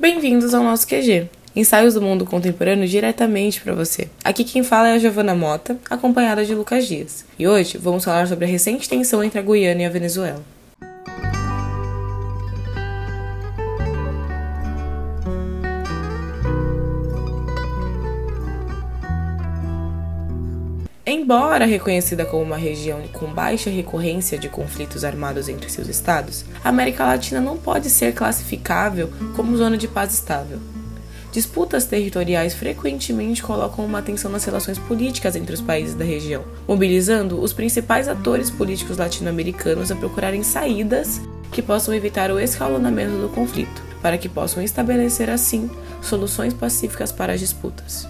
Bem-vindos ao nosso QG, ensaios do mundo contemporâneo diretamente para você. Aqui quem fala é a Giovana Mota, acompanhada de Lucas Dias. E hoje vamos falar sobre a recente tensão entre a Guiana e a Venezuela. Embora reconhecida como uma região com baixa recorrência de conflitos armados entre seus estados, a América Latina não pode ser classificável como zona de paz estável. Disputas territoriais frequentemente colocam uma tensão nas relações políticas entre os países da região, mobilizando os principais atores políticos latino-americanos a procurarem saídas que possam evitar o escalonamento do conflito, para que possam estabelecer assim soluções pacíficas para as disputas.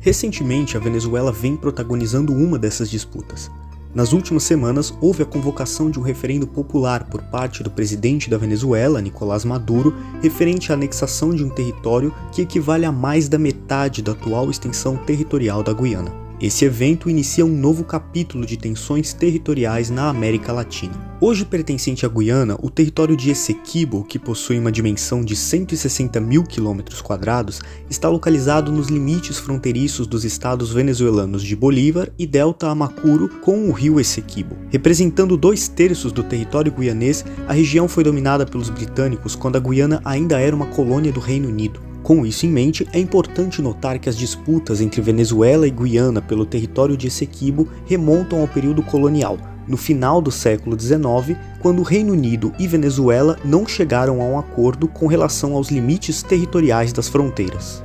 Recentemente, a Venezuela vem protagonizando uma dessas disputas. Nas últimas semanas, houve a convocação de um referendo popular por parte do presidente da Venezuela, Nicolás Maduro, referente à anexação de um território que equivale a mais da metade da atual extensão territorial da Guiana. Esse evento inicia um novo capítulo de tensões territoriais na América Latina. Hoje pertencente à Guiana, o território de Essequibo, que possui uma dimensão de 160 mil quilômetros quadrados, está localizado nos limites fronteiriços dos estados venezuelanos de Bolívar e Delta Amacuro com o rio Essequibo. Representando dois terços do território guianês, a região foi dominada pelos britânicos quando a Guiana ainda era uma colônia do Reino Unido. Com isso em mente, é importante notar que as disputas entre Venezuela e Guiana pelo território de Essequibo remontam ao período colonial, no final do século XIX, quando o Reino Unido e Venezuela não chegaram a um acordo com relação aos limites territoriais das fronteiras.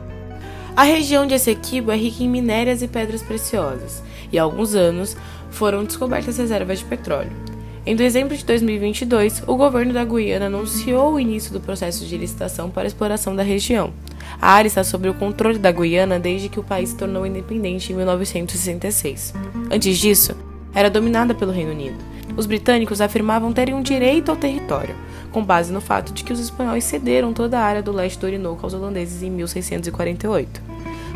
A região de Essequibo é rica em minérias e pedras preciosas, e há alguns anos foram descobertas reservas de petróleo. Em dezembro de 2022, o governo da Guiana anunciou o início do processo de licitação para a exploração da região. A área está sob o controle da Guiana desde que o país se tornou independente em 1966. Antes disso, era dominada pelo Reino Unido. Os britânicos afirmavam terem um direito ao território, com base no fato de que os espanhóis cederam toda a área do leste do Orinoco aos holandeses em 1648.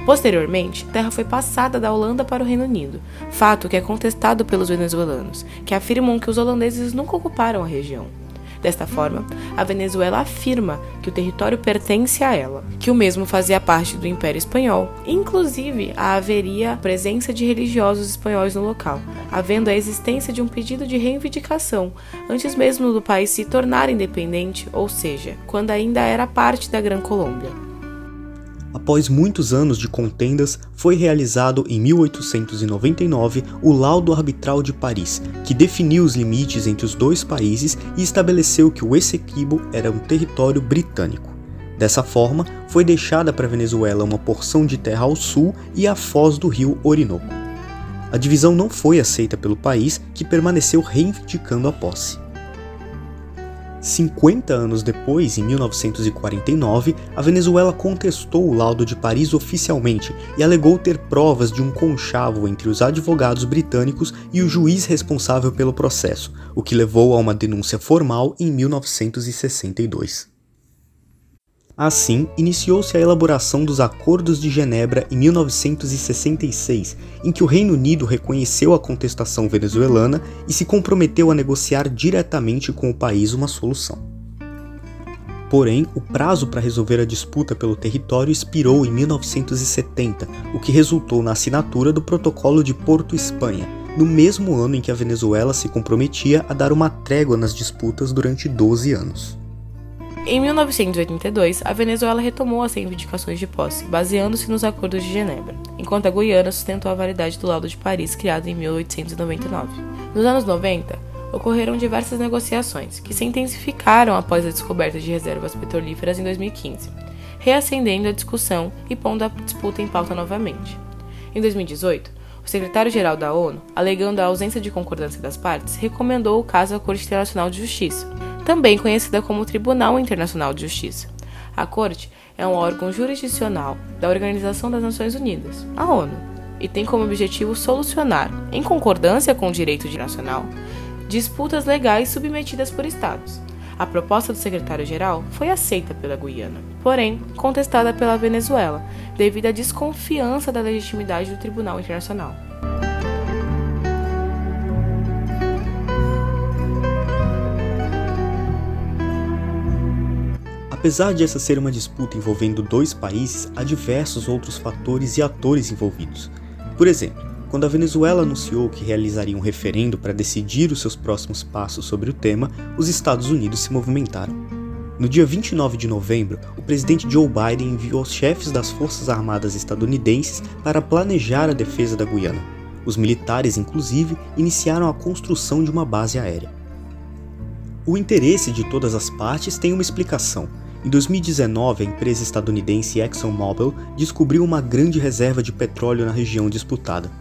Posteriormente, terra foi passada da Holanda para o Reino Unido, fato que é contestado pelos venezuelanos, que afirmam que os holandeses nunca ocuparam a região. Desta forma, a Venezuela afirma que o território pertence a ela, que o mesmo fazia parte do Império Espanhol. Inclusive, haveria presença de religiosos espanhóis no local, havendo a existência de um pedido de reivindicação antes mesmo do país se tornar independente, ou seja, quando ainda era parte da Gran Colômbia após muitos anos de contendas, foi realizado em 1899 o Laudo Arbitral de Paris, que definiu os limites entre os dois países e estabeleceu que o Essequibo era um território britânico. Dessa forma, foi deixada para a Venezuela uma porção de terra ao sul e a foz do rio Orinoco. A divisão não foi aceita pelo país, que permaneceu reivindicando a posse. 50 anos depois, em 1949, a Venezuela contestou o laudo de Paris oficialmente e alegou ter provas de um conchavo entre os advogados britânicos e o juiz responsável pelo processo, o que levou a uma denúncia formal em 1962. Assim, iniciou-se a elaboração dos Acordos de Genebra em 1966, em que o Reino Unido reconheceu a contestação venezuelana e se comprometeu a negociar diretamente com o país uma solução. Porém, o prazo para resolver a disputa pelo território expirou em 1970, o que resultou na assinatura do Protocolo de Porto Espanha, no mesmo ano em que a Venezuela se comprometia a dar uma trégua nas disputas durante 12 anos. Em 1982, a Venezuela retomou as reivindicações de posse, baseando-se nos Acordos de Genebra, enquanto a Guiana sustentou a validade do Laudo de Paris, criado em 1899. Nos anos 90, ocorreram diversas negociações, que se intensificaram após a descoberta de reservas petrolíferas em 2015, reacendendo a discussão e pondo a disputa em pauta novamente. Em 2018, o secretário-geral da ONU, alegando a ausência de concordância das partes, recomendou o caso à Corte Internacional de Justiça, também conhecida como Tribunal Internacional de Justiça. A Corte é um órgão jurisdicional da Organização das Nações Unidas, a ONU, e tem como objetivo solucionar, em concordância com o direito internacional, disputas legais submetidas por Estados. A proposta do secretário-geral foi aceita pela Guiana, porém contestada pela Venezuela, devido à desconfiança da legitimidade do Tribunal Internacional. Apesar de essa ser uma disputa envolvendo dois países, há diversos outros fatores e atores envolvidos. Por exemplo, quando a Venezuela anunciou que realizaria um referendo para decidir os seus próximos passos sobre o tema, os Estados Unidos se movimentaram. No dia 29 de novembro, o presidente Joe Biden enviou os chefes das Forças Armadas estadunidenses para planejar a defesa da Guiana. Os militares, inclusive, iniciaram a construção de uma base aérea. O interesse de todas as partes tem uma explicação. Em 2019, a empresa estadunidense ExxonMobil descobriu uma grande reserva de petróleo na região disputada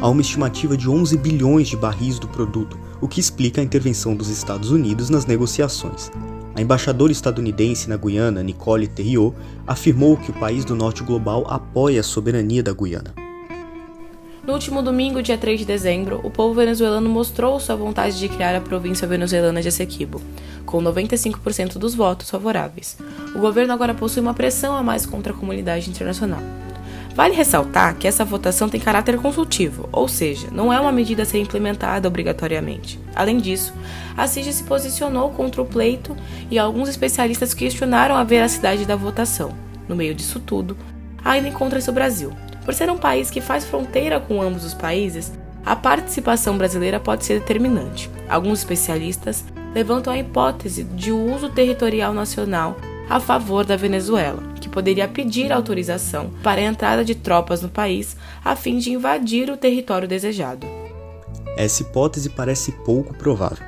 há uma estimativa de 11 bilhões de barris do produto, o que explica a intervenção dos Estados Unidos nas negociações. A embaixadora estadunidense na Guiana, Nicole Terriot, afirmou que o país do norte global apoia a soberania da Guiana. No último domingo, dia 3 de dezembro, o povo venezuelano mostrou sua vontade de criar a província venezuelana de Essequibo, com 95% dos votos favoráveis. O governo agora possui uma pressão a mais contra a comunidade internacional. Vale ressaltar que essa votação tem caráter consultivo, ou seja, não é uma medida a ser implementada obrigatoriamente. Além disso, a CIG se posicionou contra o pleito e alguns especialistas questionaram a veracidade da votação. No meio disso tudo, ainda encontra-se o Brasil. Por ser um país que faz fronteira com ambos os países, a participação brasileira pode ser determinante. Alguns especialistas levantam a hipótese de uso territorial nacional a favor da Venezuela, que poderia pedir autorização para a entrada de tropas no país a fim de invadir o território desejado. Essa hipótese parece pouco provável.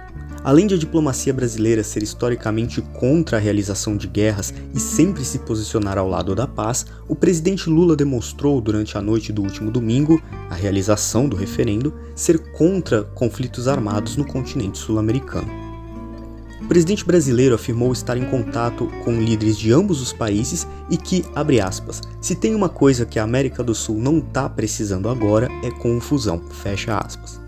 Além de a diplomacia brasileira ser historicamente contra a realização de guerras e sempre se posicionar ao lado da paz, o presidente Lula demonstrou durante a noite do último domingo, a realização do referendo, ser contra conflitos armados no continente sul-americano. O presidente brasileiro afirmou estar em contato com líderes de ambos os países e que, abre aspas, se tem uma coisa que a América do Sul não está precisando agora é confusão, fecha aspas.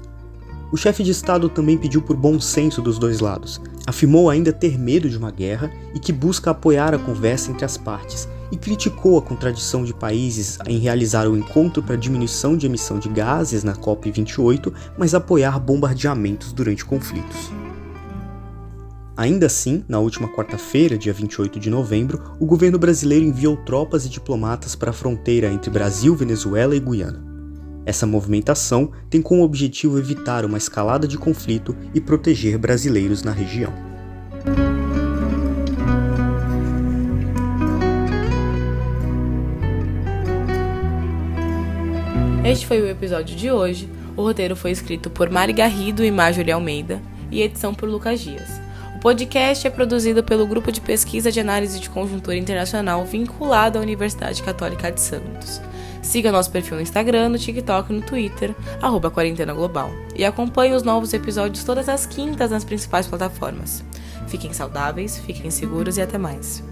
O chefe de Estado também pediu por bom senso dos dois lados. Afirmou ainda ter medo de uma guerra e que busca apoiar a conversa entre as partes, e criticou a contradição de países em realizar o encontro para diminuição de emissão de gases na COP28, mas apoiar bombardeamentos durante conflitos. Ainda assim, na última quarta-feira, dia 28 de novembro, o governo brasileiro enviou tropas e diplomatas para a fronteira entre Brasil, Venezuela e Guiana. Essa movimentação tem como objetivo evitar uma escalada de conflito e proteger brasileiros na região. Este foi o episódio de hoje. O roteiro foi escrito por Mari Garrido e Marjorie Almeida e edição por Lucas Dias. O podcast é produzido pelo Grupo de Pesquisa de Análise de Conjuntura Internacional vinculado à Universidade Católica de Santos. Siga nosso perfil no Instagram, no TikTok e no Twitter, arroba Quarentena Global. E acompanhe os novos episódios todas as quintas nas principais plataformas. Fiquem saudáveis, fiquem seguros e até mais.